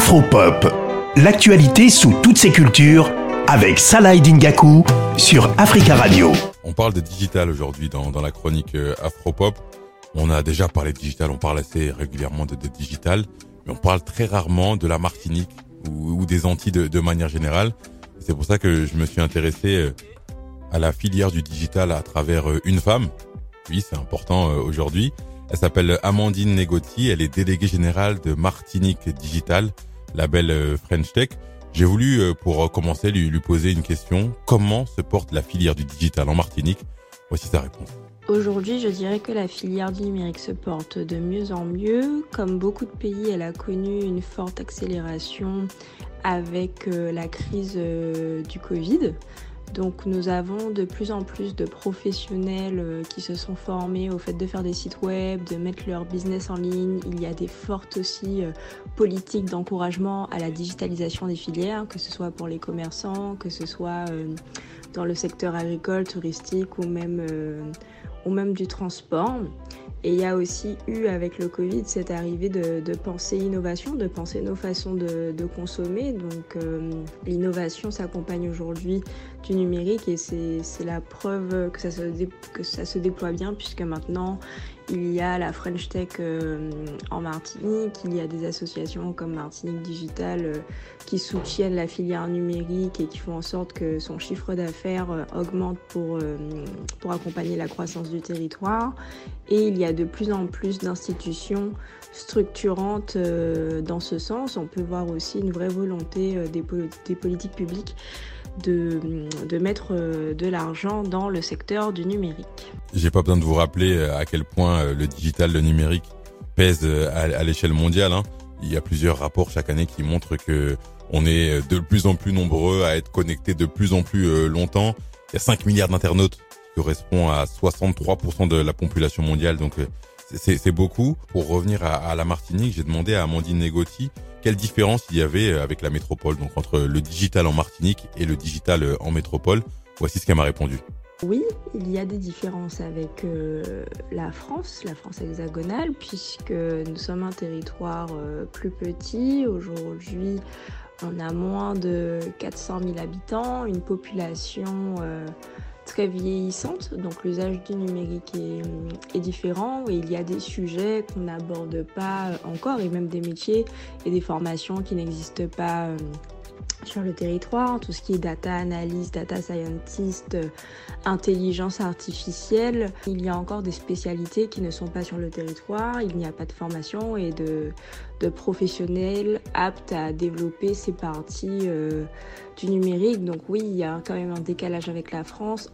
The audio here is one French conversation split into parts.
Afropop, l'actualité sous toutes ses cultures avec Salah Dingaku sur Africa Radio. On parle de digital aujourd'hui dans, la chronique euh, Afropop. On a déjà parlé de digital, on parle assez régulièrement de, digital, mais on parle très rarement de la Martinique ou, des Antilles de, manière générale. C'est pour ça que je me suis intéressé euh, à la filière du digital à travers euh, une femme. Oui, c'est important aujourd'hui. Elle s'appelle Amandine Negotti, elle est déléguée générale de Martinique Digital belle euh, French Tech. J'ai voulu, euh, pour commencer, lui, poser une question. Comment se porte la filière du digital en Martinique? Voici sa réponse. Aujourd'hui, je dirais que la filière du numérique se porte de mieux en mieux. Comme beaucoup de pays, elle a connu une forte accélération avec euh, la crise du Covid. Donc nous avons de plus en plus de professionnels euh, qui se sont formés au fait de faire des sites web, de mettre leur business en ligne. Il y a des fortes aussi euh, politiques d'encouragement à la digitalisation des filières, que ce soit pour les commerçants, que ce soit euh, dans le secteur agricole, touristique ou même, même du transport. Et il y a aussi eu avec le Covid cette arrivée de, de penser innovation, de penser nos façons de, consommer. Donc l'innovation s'accompagne aujourd'hui du numérique et c'est la preuve que ça, se que ça se déploie bien puisque maintenant il y a la French Tech euh, en Martinique, il y a des associations comme Martinique Digital euh, qui soutiennent la filière numérique et qui font en sorte que son chiffre d'affaires euh, augmente pour, pour accompagner la croissance du territoire. Et il y a de plus en plus d'institutions structurantes dans ce sens. On peut voir aussi une vraie volonté des, des politiques publiques de, mettre euh, de l'argent dans le secteur du numérique. J'ai pas besoin de vous rappeler euh, à quel point euh, le digital, le numérique pèse à, l'échelle mondiale. Hein. Il y a plusieurs rapports chaque année qui montrent que on est de plus en plus nombreux à être connectés de plus en plus longtemps. Il y a 5 milliards d'internautes correspond à 63% de la population mondiale. Donc c'est beaucoup. Pour revenir à, la Martinique, j'ai demandé à Amandine Negotti quelle différence il y avait euh, avec la métropole, donc entre le digital en Martinique et le digital euh, en métropole. Voici ce qu'elle m'a répondu. Oui, il y a des différences avec euh, la France, la France hexagonale, puisque nous sommes un territoire plus petit. Aujourd'hui, on a moins de 400 000 habitants, une population très vieillissante, donc l'usage du numérique est, différent et il y a des sujets qu'on n'aborde pas encore et même des métiers et des formations qui n'existent pas euh, sur le territoire, tout ce qui est data analyst, data scientist, euh, intelligence artificielle. Il y a encore des spécialités qui ne sont pas sur le territoire, il n'y a pas de formation et de, de professionnels aptes à développer ces parties euh, du numérique. Donc oui, il y a quand même un décalage avec la France.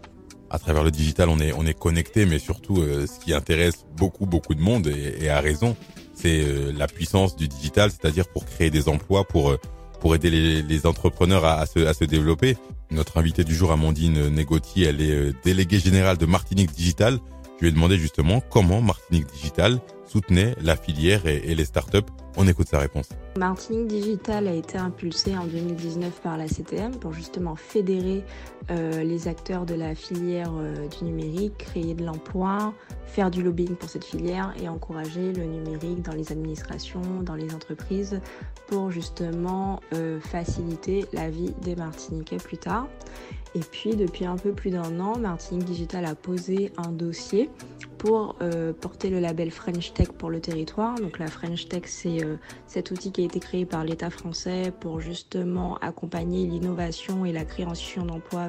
À travers le digital, on est, on est connecté, mais surtout, euh, ce qui intéresse beaucoup, beaucoup de monde, et, et à raison, c'est la puissance du digital, c'est-à-dire pour créer des emplois, pour pour aider les, entrepreneurs à, se, développer. Notre invitée du jour, Amandine Negotti, elle est euh, déléguée générale de Martinique Digital. Je lui ai demandé justement comment Martinique Digital soutenait la filière et, et les startups on écoute sa réponse. Martinique Digital a été impulsé en 2019 par la CTM pour justement fédérer euh, les acteurs de la filière euh, du numérique, créer de l'emploi, faire du lobbying pour cette filière et encourager le numérique dans les administrations, dans les entreprises pour justement euh, faciliter la vie des Martiniquais plus tard. Et puis depuis un peu plus d'un an, Martinique Digital a posé un dossier pour euh, porter le label French Tech pour le territoire. Donc la French Tech, c'est euh, cet outil qui a été créé par l'État français pour justement accompagner l'innovation et la création d'emplois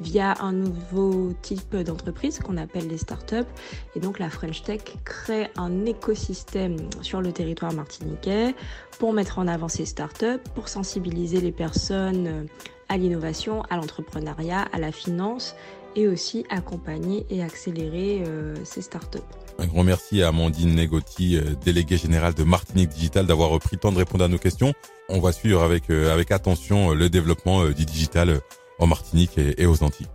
via un nouveau type d'entreprise qu'on appelle les startups. Et donc la French Tech crée un écosystème sur le territoire martiniquais pour mettre en avant ces startups, pour sensibiliser les personnes à l'innovation, à l'entrepreneuriat, à la finance et aussi accompagner et accélérer euh, ces startups. Un grand merci à Amandine Negotti, euh, déléguée générale de Martinique Digital, d'avoir pris le temps de répondre à nos questions. On va suivre avec, euh, avec attention le développement du digital en Martinique et aux Antilles.